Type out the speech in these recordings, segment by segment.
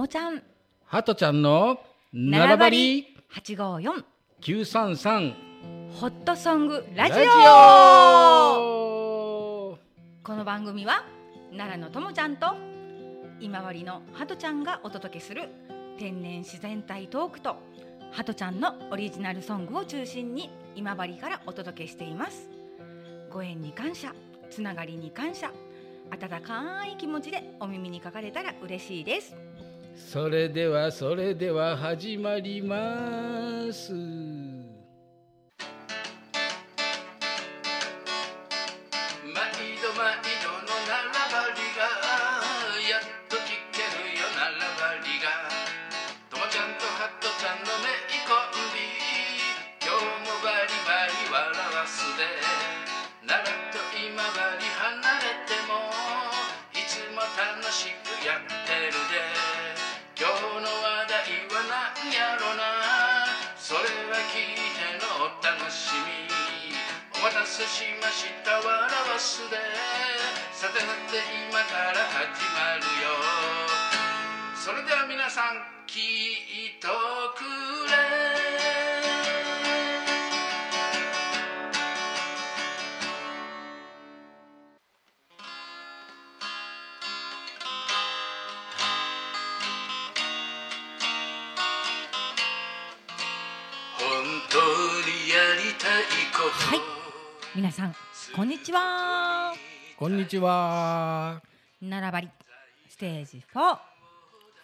もちゃん。ハトちゃんの並ばり八五四。九三三ホットソングラジオ。この番組は奈良のともちゃんと今治のハトちゃんがお届けする天然自然体トークとハトちゃんのオリジナルソングを中心に今治からお届けしています。ご縁に感謝つながりに感謝温かい気持ちでお耳にかかれたら嬉しいですそれではそれでは始まります。皆さんこんにちは。こんにちは。並ばりステージ4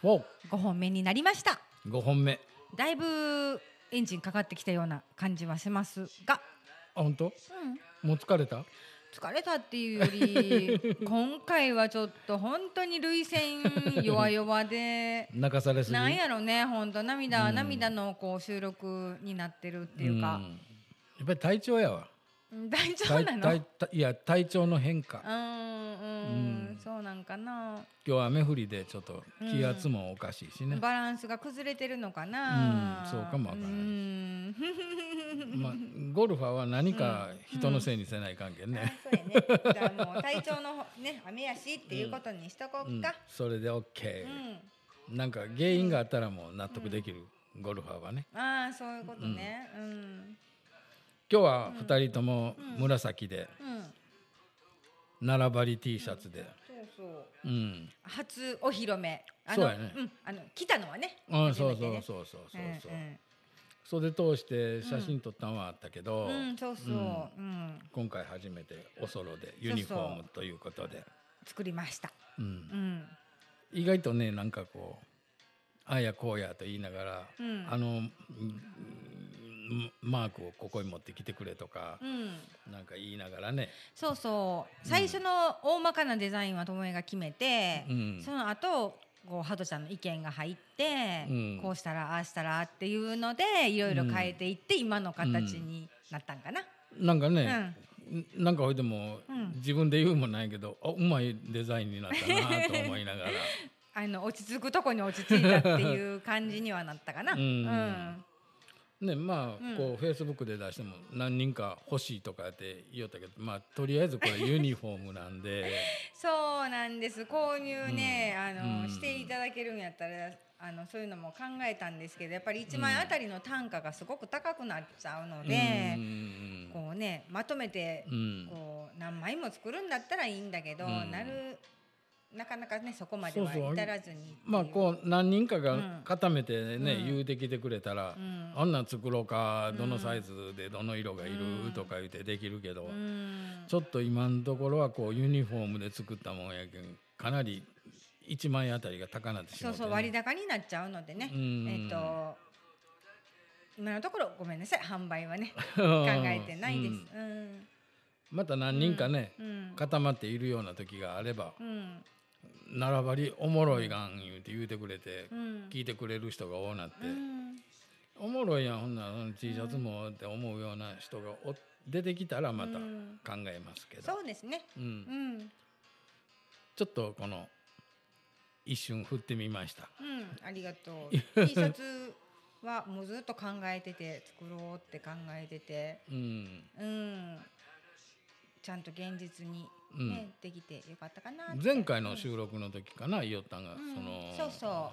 お5本目になりました。五本目。だいぶエンジンかかってきたような感じはしますが、あ本当？うん、もう疲れた？疲れたっていうより 今回はちょっと本当に涙腺弱々で。泣かされすぎ？なんやろね本当涙、うん。涙のこう収録になってるっていうか、ん。やっぱり体調やわ。うん大丈夫体なの？いや体調の変化。うんうん、うん。そうなんかな、今日雨降りでちょっと気圧もおかしいしね、バランスが崩れてるのかな、うん。そうかもわからないうん まあ、ゴルファーは何か人のせいにせない関係ね、そうやね。じゃあもう体調のね 雨やしっていうことにしとこうん。うか。それで OK、うん。なんか原因があったらもう納得できる、ゴルファーはね。ああそういうことね。うん。今日は2人とも紫でうん。並ばり T シャツでそうそう。うん初お披露目。あのそうやねんあの来たのはね。あそうそうそうそうそうそう、うん袖通して写真撮ったのはあったけど、うん。うんそうそう。うん。今回初めておソロでユニフォームということで作りました。うんうん。意外とねなんかこうああやこうやと言いながら、うんあのうんマークをここに持ってきてくれとかう、ん。なんか言いながらね、そうそう。最初の大まかなデザインはともえが決めて、うんその後。こうハトちゃんの意見が入って、うんこうしたらああしたらっていうのでいろいろ変えていって、今の形になったんかな。なんかうんね、なんかほいでも、うん自分で言うもないけどあうまいデザインになったなと思いながら あの落ち着くとこに落ち着いたっていう感じにはなったかな。うんうんねまあ、うん。こうフェイスブックで出しても何人か欲しいとかって言おったけどまあとりあえずこれ ユニフォームなんで。そうなんです。購入ね、あのうん。していただけるんやったらあのそういうのも考えたんですけどやっぱり1枚あたりの単価がすごく高くなっちゃうのでう、ん。こうねまとめてうん。こう何枚も作るんだったらいいんだけど、うん。なるなかなかねそこまでは至らずにまあこう何人かうん。が固めてね、うん。言うてきてくれたら、うん。あんなん作ろうかどのサイズでどの色がいうん。るとか言ってできるけど、うん。ちょっと今のところはこうユニフォームで作ったもんやけんかなり1万円あたりが高なってしまって、ね、そうそう割高になっちゃうのでね、うん。えっ、と今のところごめんなさい。販売はね考 考えてないです。うん。また何人かね、うん。固まっているような時があればうん並ばりおもろいがん言うて言うてくれて、うん。聞いてくれる人が多なって、うん。おもろいやんほんなら T シャツもって思うような人がお出てきたらまたうん。考えますけど、そうですね。うん。うんちょっとこの一瞬振ってみました。うん。ありがとう。T シャツはもうずっと考えてて作ろうって考えてて、うん。うん。ちゃんと現実にうんね、できてよかったかな前回の収録の時かな、いよったんが、うん。そのそうそ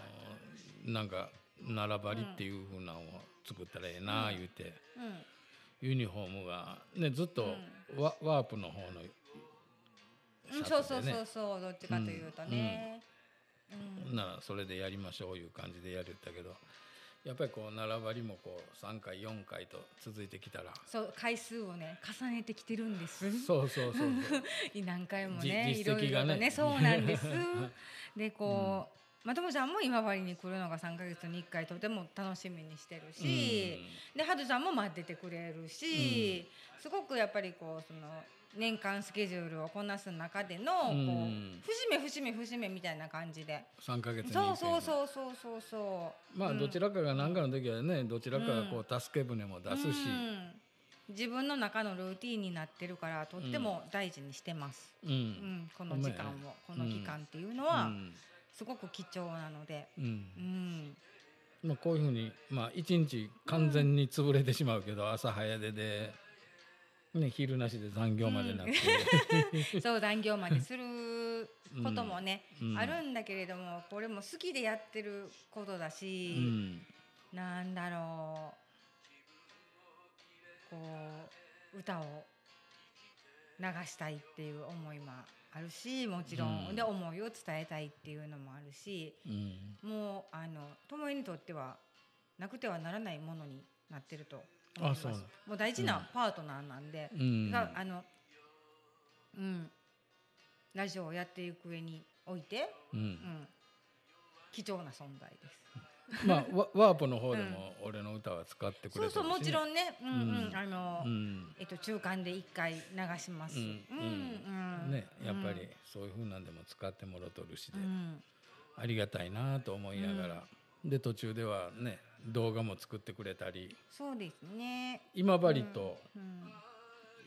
なんか並ばりっていう風なのを作ったらええな言うて、うん。ユニフォームがねずっとワ,、ワープの方のねそうそうそうそうどっちかというとね、うん。ならそれでやりましょういう感じでやるったけどやっぱりこう並ばりもこう3回4回と続いてきたら。そう回数をね重ねてきてるんです。そうそうそうそう 何回もじね。いろいろとねそうなんです。でこう、まともちゃんも今治に来るのが3か月に1回とても楽しみにしてるし、でハドちゃんも待っててくれるし、すごくやっぱりこうその年間スケジュールをこなす中でのこう、うん節目節目節目みたいな感じで。3ヶ月にそうそううそうそうそうそう。まあうん。どちらかが何かの時はねどちらかがこう助け舟も出すし、うん。自分の中のルーティンになってるからとっても大事にしてます、うん。うん。この時間を、この期間っていうのうはん。すごく貴重なので、うん。うん。まあ、こういうふうに、まあ、一日完全に潰れてしまうけど、朝早出で、ね、昼なしで残業までなくて、そう残業まですることもね、うん。あるんだけれどもこれも好きでやってることだうし、ん。なんだろう。こう歌を流したいっていう思いもあるしもちろん、うん。で思いを伝えたいっていうのもあるしうん。もうあの友恵にとってはなくてはならないものになってると思います。あそうなのもう大事なパートナーなんで、うん。があのうん。ラジオをやっていく上において、ううん。ん、貴重な存在です。まあワワープの方でも俺の歌は使ってくれてるし、そうそうもちろんね、うんうん、うん。あの、うん。えっと中間で一回流します。うん。うん。ね、やっぱりそういうふうなんでも使ってもろとるしで、うん。ありがたいなと思いながら、で途中ではね動画も作ってくれたり。そうですね。今治と、うん、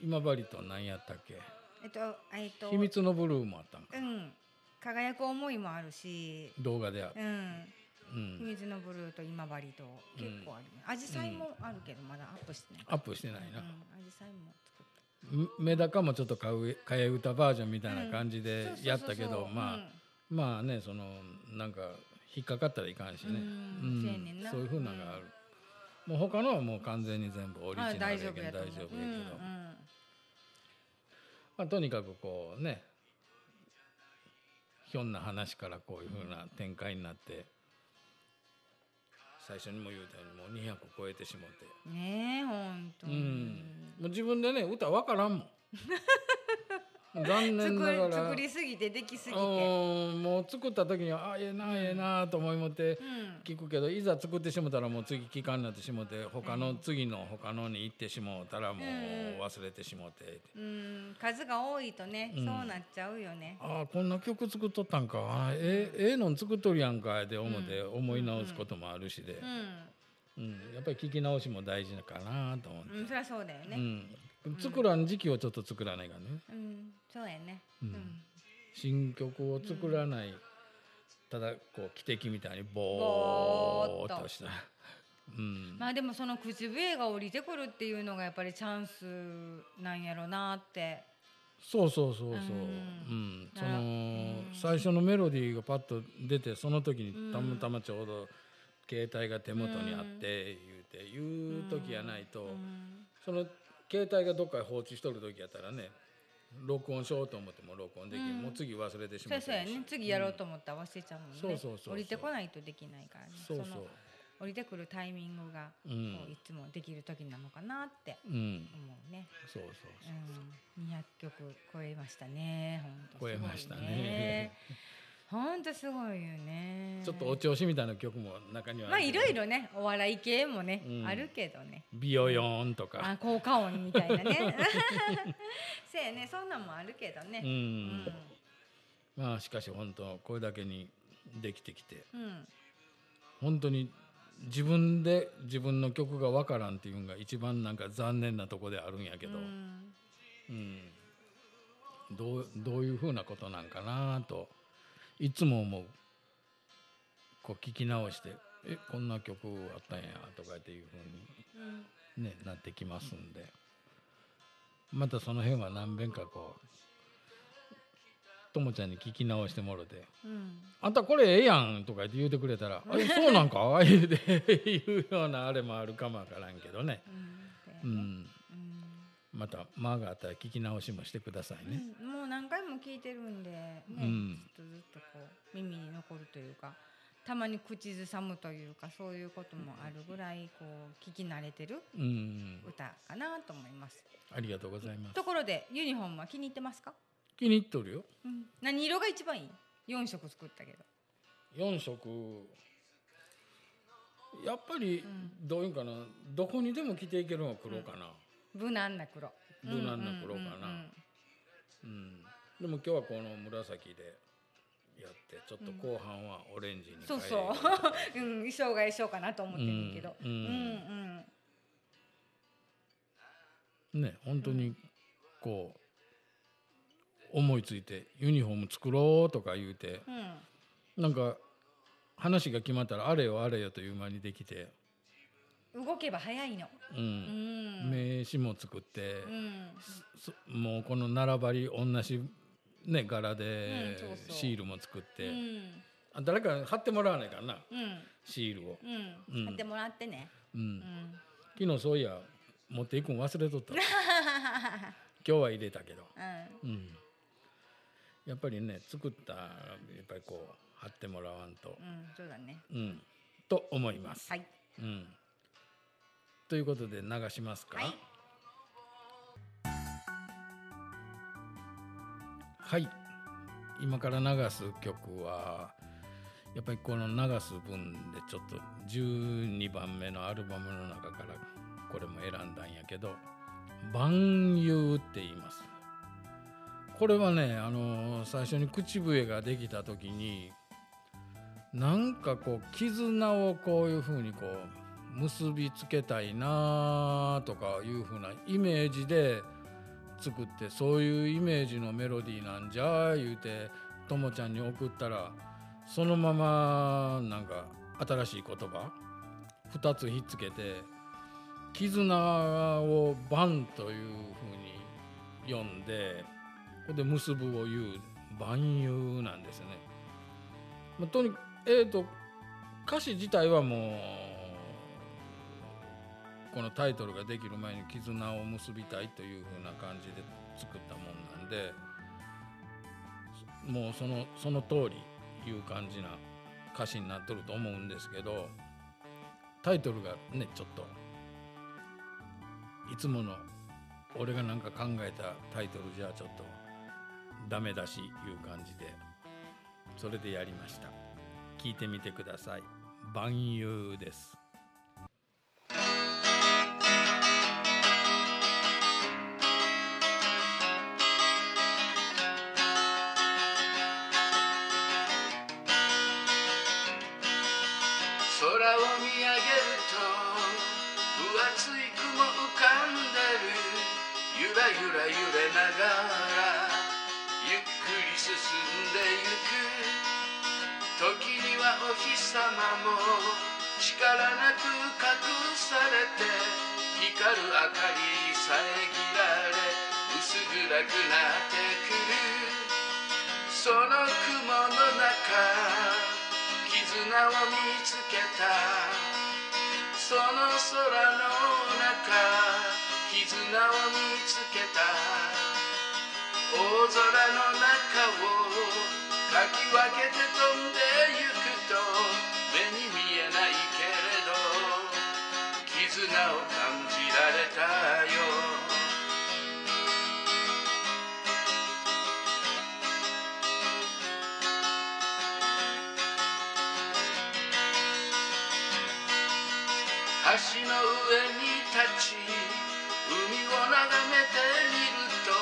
今治と何やったっけ？えっとえっと秘密のブルーもあったんか、うん。輝く思いもあるし、動画であっうん、うん。秘密のブルーと今治と結構ある、ね。アジサイもあるけどまだアップしてない。アップしてないな、うん、アジサイも作っんメダカもちょっと替え替え歌バージョンみたいな感じた。でやったけどまあ、うん。まあねそのなんか引っかかったらいかんしね、うん。そういうふうなのがある、もう他のはもう完全に全部オリジナあル大丈夫ややけん大丈夫やけど、う。んまあ、とにかくこうねひょんな話からこういうふうな展開になって最初にも言うたようにもう200超えてしもて、ねえ本当に、うん、もう自分でね歌わからんもん 残念作りながら。作りすぎてできすぎて、うんもう作った時にはあええなええなと思いもってうん。聞くけどいざ作ってしもたらもう次期間になってしもて他の次の他のに行ってしもうたらもう忘れてしもて。うん、数が多いとね、うん。そうなっちゃうよね。ああこんな曲作っとったんか。あーええええのん作っとるやんかで思って思い直すこともあるしで、うん、うん。やっぱり聞き直しも大事かなと思って、うん、そりゃそうだよね。うん、作らん時期をちょっと作らないからね。うん、そうやね。ううん。ん、新曲を作らない、ただこう汽笛みたいにボーっとした、うん。まあでもその口笛が降りてくるっていうのがやっぱりチャンスなんやろなって。そうそうそうそう、ううん。んその、うん。最初のメロディーがパッと出てその時にうん。たまたまちょうど携帯が手元にあって言うて言う時やないと、うん。その携帯がどっかに放置しとる時やったらね録音しようと思っても録音できん、うんもう次忘れてしそまううそうやね。次やろうと思ったら忘れちゃうもんね。そうそうそうそう降りてこないとできないからね。そうそうの降りてくるタイミングが、うこうんいつもできる時なのかなってうん思うね。そうそうそううん、200曲超えましたね。本当超えましたね。本当すごいよね。ちょっとお調子みたいな曲も中にはまあいろいろろね、お笑い系もね、うん。あるけどね。ビヨヨーンとか。あ、効果音みたいなね。せやね、そんなんもあるけどね。ううんん、まあしかし本当これだけにできてきて。うん、本当に自分で自分の曲がわからんっていうのが一番なんか残念なとこであるんやけど、うん。うん。どうどういうふうなことなんかなといつも思う。こう聞き直して「えこんな曲あったんや」とかっていうふううん。に、ね、なってきますんで。またその辺は何遍かこうともちゃんに聞き直してもろてうん「あんたこれええやん」とか言って言うてくれたら「あれそうなんか?」言うて言うようなあれもあるかもわからんけどね、うんまた間があったら聞き直しもしてくださいね。うんもう何回も聞いてるんで、ねうんずっとずっとこう耳に残るというかたまに口ずさむというかそういうこともあるぐらいこう聞き慣れてるうん、歌かなと思います。ありがとうございますと。ころでユニフォームは気に入ってますか、気に入っとるよ。うん、何色が一番いい ?4 色作ったけど。4色やっぱりんどういうんかなどこにでも着ていけるのは黒かな、無難な黒。無難な黒かな。うんうんうん。うん。でも今日はこの紫でやってちょっと後半はオレンジに変えそうそう、うん、衣装が衣装かなと思ってるんけど。うんうん。うんね本当にこう思いついてユニフォーム作ろうとか言うてうんうん。なんか話が決まったらあれよあれよという間にできて、動けば早いの。ううんん。名刺も作って、もうこの並ばり同じね柄でシールも作って、誰か貼ってもらわないからなうん。シールを、うん。うん買ってもらってね。昨日そういや持っていくん忘れとったわ 今日は入れたけど、うん。うん、やっぱりね作ったらやっぱりこう貼ってもらわんと、うん。そうだね。うん、と思います。はい。うん、ということで流しますか？はい。はい今から流す曲はやっぱりこの流す分でちょっと12番目のアルバムの中からこれも選んだんやけど「万有」って言いますこれはねあの最初に口笛ができた時になんかこう絆をこういうふうにこう結びつけたいなとかいうふうなイメージで作ってそういうイメージのメロディーなんじゃ言うてともちゃんに送ったらそのままなんか新しい言葉2つひっつけて「絆を「万」というふうに読んでこれで「結ぶ」を言う「万有」なんですね。まあとにかくえー、と歌詞自体はもうこのタイトルができる前に「絆を結びたい」というふうな感じで作ったもんなんでもうそのその通りいう感じな歌詞になっとると思うんですけどタイトルがねちょっといつもの俺がなんか考えたタイトルじゃちょっとダメだしいう感じでそれでやりました。聞いてみてください。万有です。を見上げると分厚い雲浮かんでるゆらゆら揺れながらゆっくり進んでゆく時にはお日様も力なく隠されて光る明かり遮られ薄暗くなってくるその雲の中砂を見つけた。その空の中絆を見つけた。大空の中をかき分けて飛んでち海を眺めてみる。と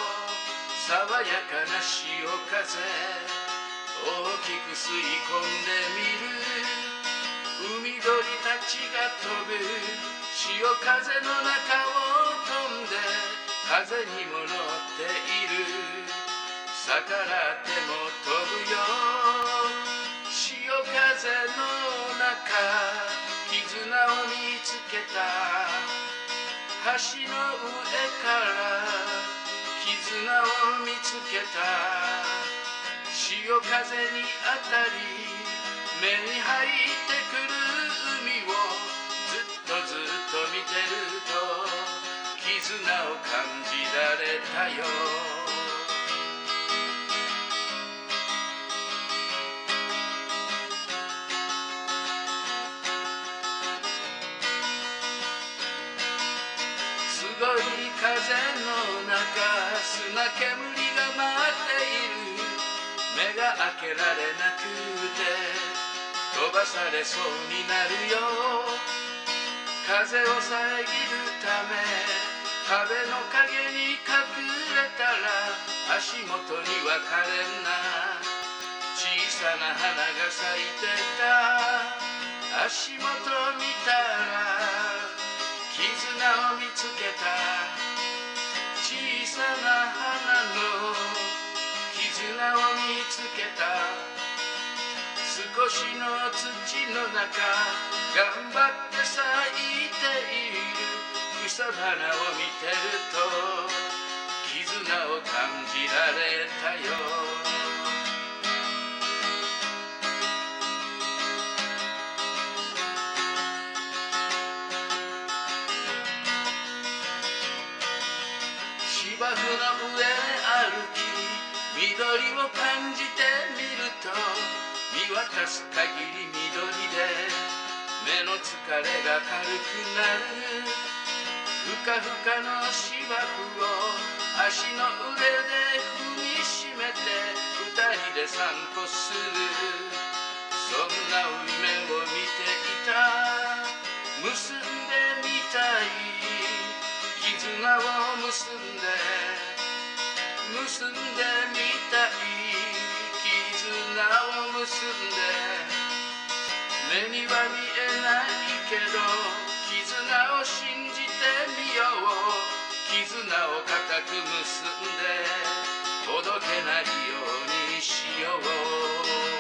爽やかな潮風大きく吸い込んでみる。海鳥たちが飛ぶ潮風の中を飛んで風にも乗っている。逆らっても飛ぶよ潮風の中絆を見つけた橋の上から絆を見つけた潮風に当たり目に入ってくる海をずっとずっと見てると絆を感じられたよ中砂煙が舞っている。目が開けられなくて飛ばされそうになるよ。風を遮るため壁の陰に隠れたら足元には可憐な。小さな花が咲いてた。足元見たら絆を見つけた。さな花の絆を見つけた。少しの土の中頑張って咲いている。草花を見てると絆を感じられたよ。緑を感じてみると見渡す限り緑で目の疲れが軽くなる。ふかふかの芝生を足の上で踏みしめて二人で散歩する。そんな夢を見ていた。結んでみたい。絆を結んで結んでみたい絆を結んで目には見えないけど絆を信じてみよう絆を固く結んで届けないようにしよう。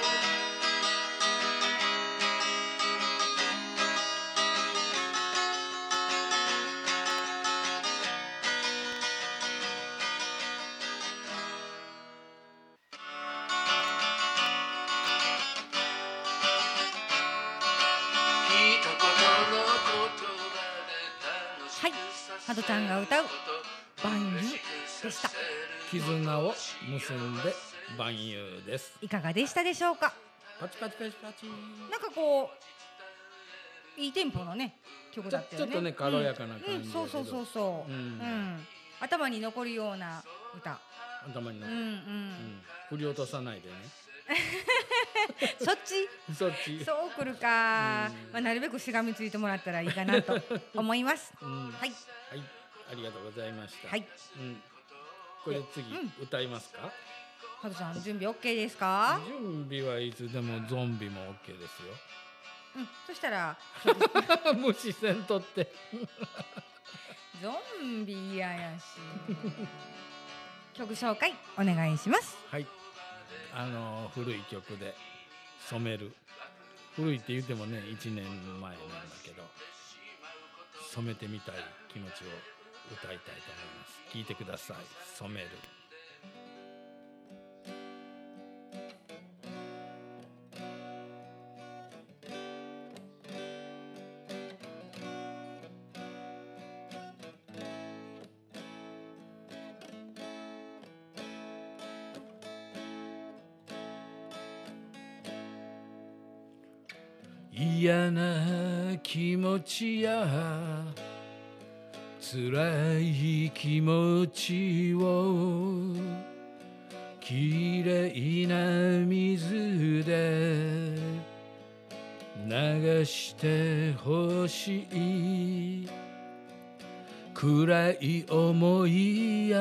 ハドちゃんが歌う万有でした。絆を結んで万有です。いかがでしたでしょうか？パチパチパチパチ。なんかこういいテンポのね曲だったよね。ちょっとね軽やかな感じうん。うん。そうそうそうそう、ううん。ん頭に残るような歌。頭にの、うんうん、うん。振り落とさないでね そっち？そっち。そうくるか、うん。まあ、なるべくしがみついてもらったらいいかなと思います。うん。はい。はい。ありがとうございました。はい。うん、これ次、うん。歌いますか？ハドちゃん準備 OK ですか？準備はいつでもゾンビも OK ですよ。うん。そしたら 無視せんとって。ゾンビ嫌やし。曲紹介お願いします。はいあの古い曲で「染める」古いって言ってもね1年前なんだけど染めてみたい気持ちを歌いたいと思います。聞いてください「染める」辛い気持ちをきれいな水で流してほしい。暗い思いや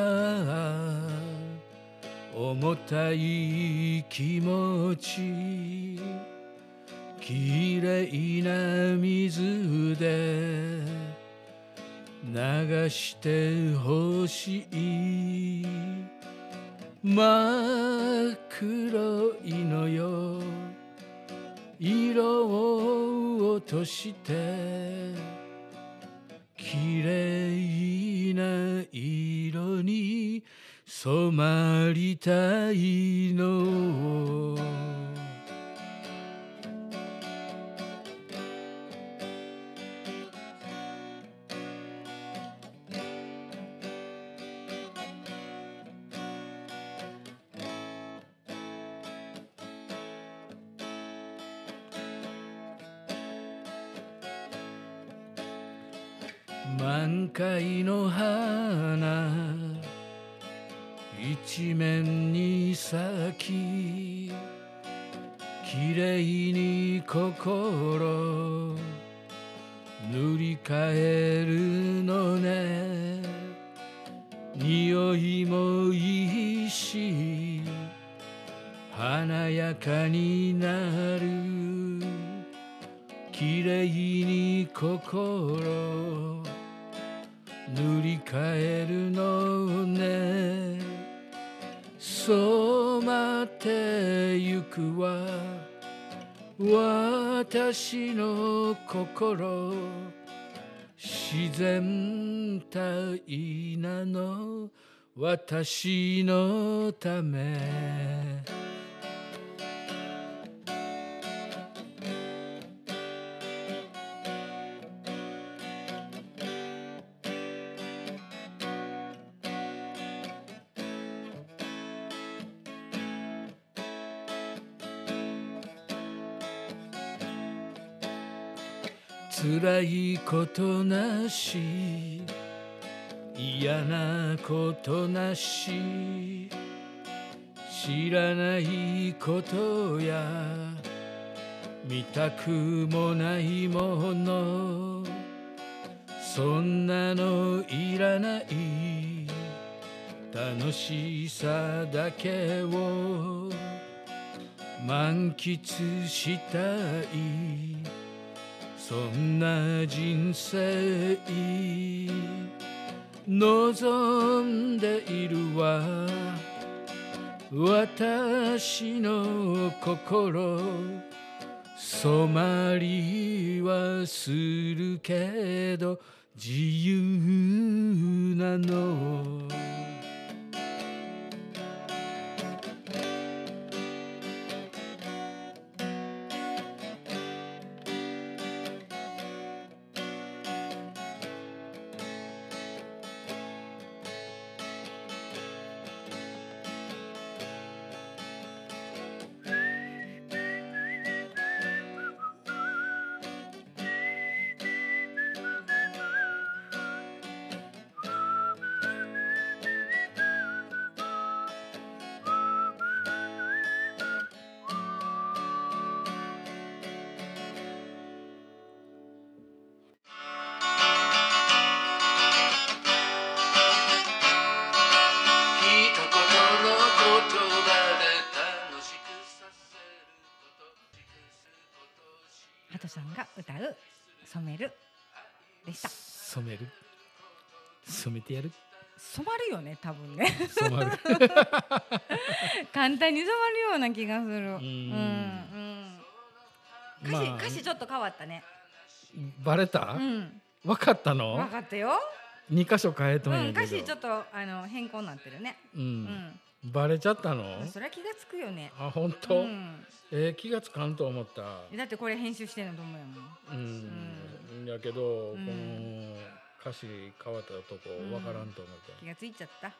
重たい気持ち。きれいな水で流してほしい。真っ黒いのよ。色を落としてきれいな色に染まりたいの。満開の花一面に咲ききれいに心塗り替えるのね。匂いもいいし華やかになる。きれいに心。塗り替えるのね。染まってゆくわ私の心自然体なの私のため。辛いことなし嫌なことなし知らないことや見たくもないものそんなのいらない楽しさだけを満喫したい。そんな人生望んでいるわ。私の心染まりはするけど自由なの。染める？染めてやる？染まるよね多分ね。染まる。簡単に染まるような気がする。うん。んうん。歌詞、まあ。歌詞ちょっと変わったね。バレた、うん。分かったの？分かったよ。二箇所変えとうんんやけど、歌詞ちょっとあの変更になってるね。う、うんんバレちゃったの？それは気がつくよね。あ本当、うん。えー気がつかんと思った。だってこれ編集してんのと思うやもん。うん、やけど、うん。この歌詞変わったとこうん。分からんと思って、気がついちゃった。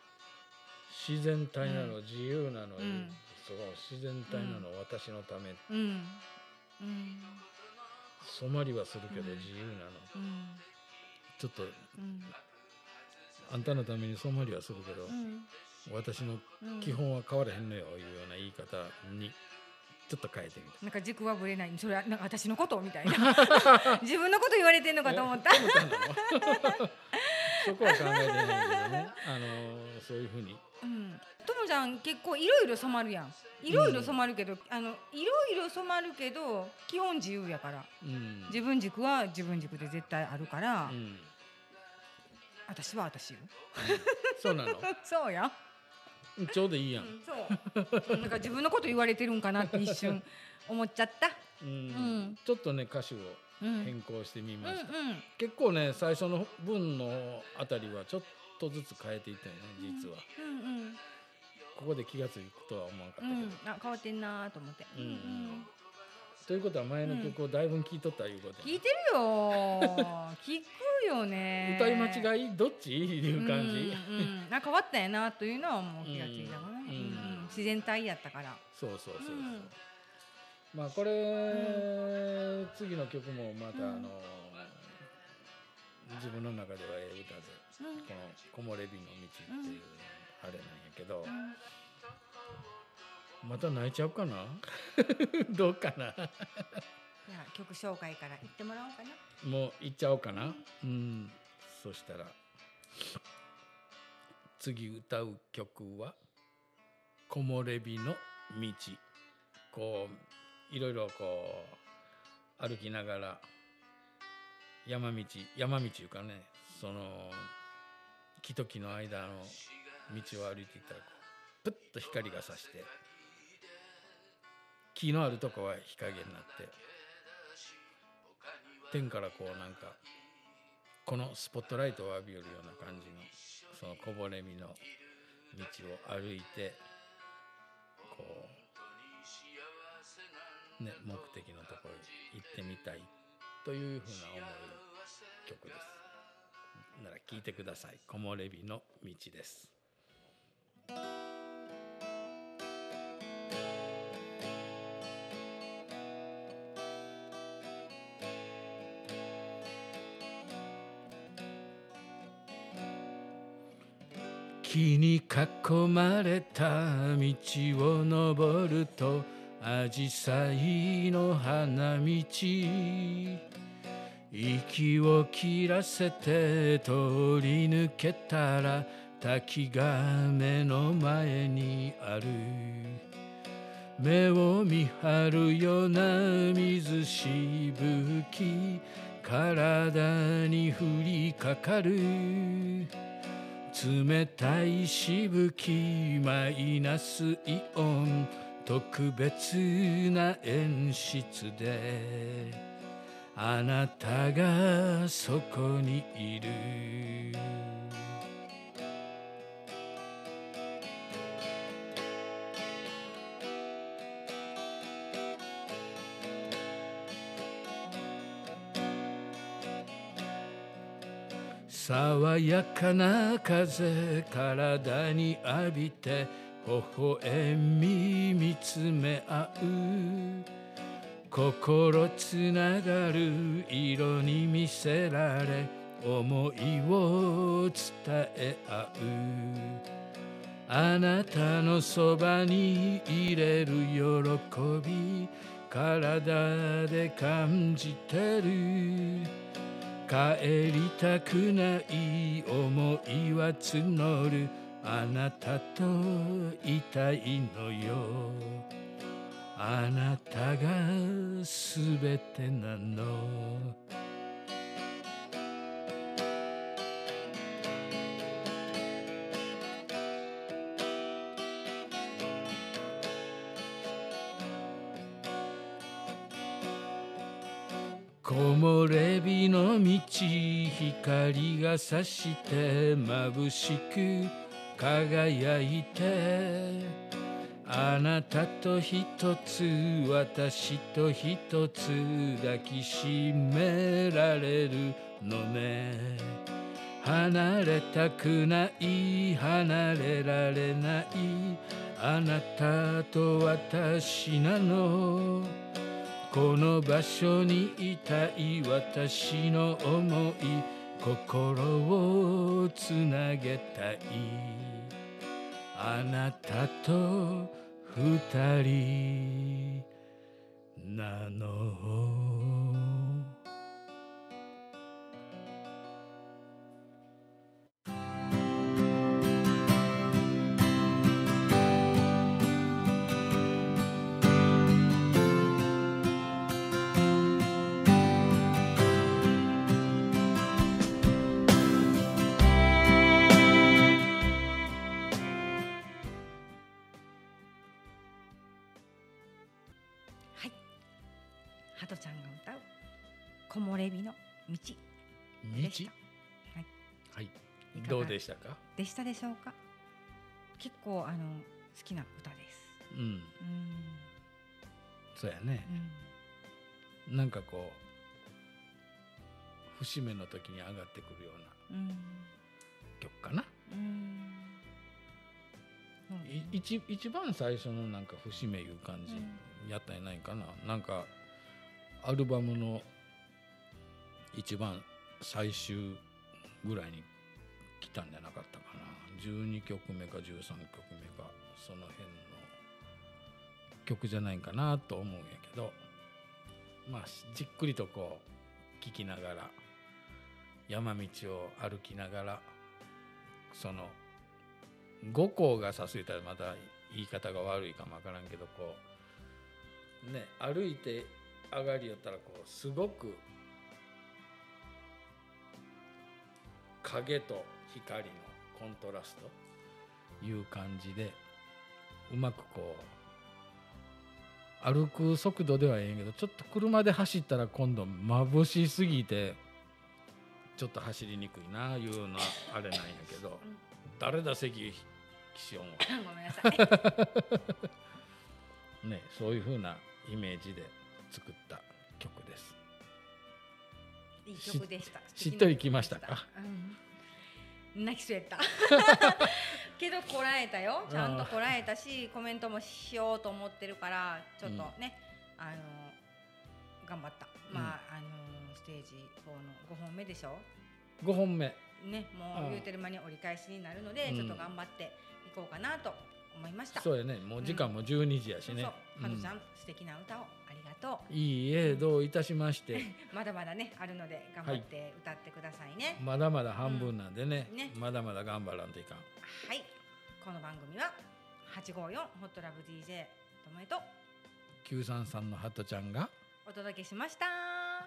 自然体なの、うん自由なの、うん。そう自然体なの、私のため。うん。うん。染まりはするけどうん。自由なの、うん。ちょっとうん。あんたのために染まりはするけど、うん私のうん。基本は変わらへんのよいうような言い方にちょっと変えてみた。なんか軸はぶれない。それはなんか私のことみたいな。自分のこと言われてんのかと思った。そこは考えてないけどね。あのそういうふうに。うん。ともちゃん結構いろいろ染まるやん。いろいろ染まるけど、あのいろいろ染まるけど基本自由やから。うん。自分軸は自分軸で絶対あるから、うん。私は私よ。そうなの？そうや、ちょうどいいや。うんん、そう。なんか自分のこと言われてるんかなって一瞬思っちゃった。うん。うん。ちょっとね歌詞をうんうん変更してみました。うん結構ね最初の文のあたりはちょっととずつ変えていったよね実は、うんうん。ここで気が付くとは思わなかったけど、うん、あ変わってんなと思って、うんうんということは前の曲をだいぶ聴いとったいうことや聞いてるよ。聞くよね。歌い間違いどっち？いう感じ、うんうん、あ変わったやなというのはもう気がついたかな、うんうん。うん自然体やったから。そうそうそうそう、うんまあこれ、次の曲もまたあの、自分の中ではええ歌でうん。この「木漏れ日の道」っていうあれなんやけど、また泣いちゃうかな？どうかな？じゃあ曲紹介から言ってもらおうかな。もう行っちゃおうかな？うん。そしたら次歌う曲は「木漏れ日の道」こういろいろこう歩きながら山道山道いうかねその木と木の間の道を歩いていったらこうプッと光がさして木のあるとこは日陰になって天からこうなんかこのスポットライトを浴びるような感じのそのこぼれみの道を歩いてこうね目的のところに行ってみたいというふうな思い曲です。なら聞いてください。木漏れ日の道です。木に囲まれた道を登ると紫陽花の花道息を切らせて通り抜けたら滝が目の前にある。目を見張るような水しぶき体に降りかかる。冷たいしぶきマイナスイオン特別な演出であなたがそこにいる。爽やかな風体に浴びて微笑み見つめ合う。心つながる色に見せられ思いを伝え合う。あなたのそばに入れる喜び体で感じてる。帰りたくない思いは募る。あなたといたいのよ。あなたがすべてなの。木漏れ日の道光が差して眩しく輝いてあなたと一つ私と一つ抱きしめられるのね。離れたくない離れられないあなたと私なの。この場所にいたい私の思い心をつなげたい。あなたと二人なの。木漏れ日の道。道？でした。はい。はい。かが？どうでしたか？でしたでしょうか？結構あの好きな歌です。うん。うん。そうやね。うん。なんかこう節目の時に上がってくるようなうん。曲かな、うん。そうですいね一一番最初のなんか節目いう感じうん。やったんやないかな、なんかアルバムの一番最終ぐらいに来たんじゃなかったかな。12曲目か13曲目かその辺の曲じゃないかなと思うんやけど。まあじっくりとこう聴きながら山道を歩きながらその五行がさすいたらまた言い方が悪いかもわからんけどこうね歩いて上がりよったらこうすごく影と光のコントラスト。いう感じでうまくこう歩く速度ではええけどちょっと車で走ったら今度眩しすぎてちょっと走りにくいないうのはあれなんやけどうん誰だ関岸音は？ごめんなさい。ねそういう風なイメージで作ったいい曲でした。しっとりきましたか。うん。泣きそうやった。けどこらえたよ。ちゃんとこらえたしコメントもしようと思ってるからちょっとね、あの頑張った、まああのステージ4の5本目でしょ。5本目。ねもう言うてる間に折り返しになるので、うん。ちょっと頑張っていこうかなと思いました。そうやね。もう時間も12時やしね、そう。そう、ちゃん、素敵な歌をと。いいえどういたしまして。う まだまだねあるので頑張って歌ってくださいね。まだまだ半分なんでね,、うん。ね。まだまだ頑張らんといかん。はい。この番組は854ホットラブ DJ ともえと。933のハトちゃんがお届けしました。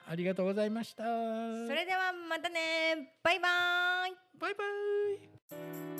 ありがとうございました。それではまたね。バイバイ。バイバイ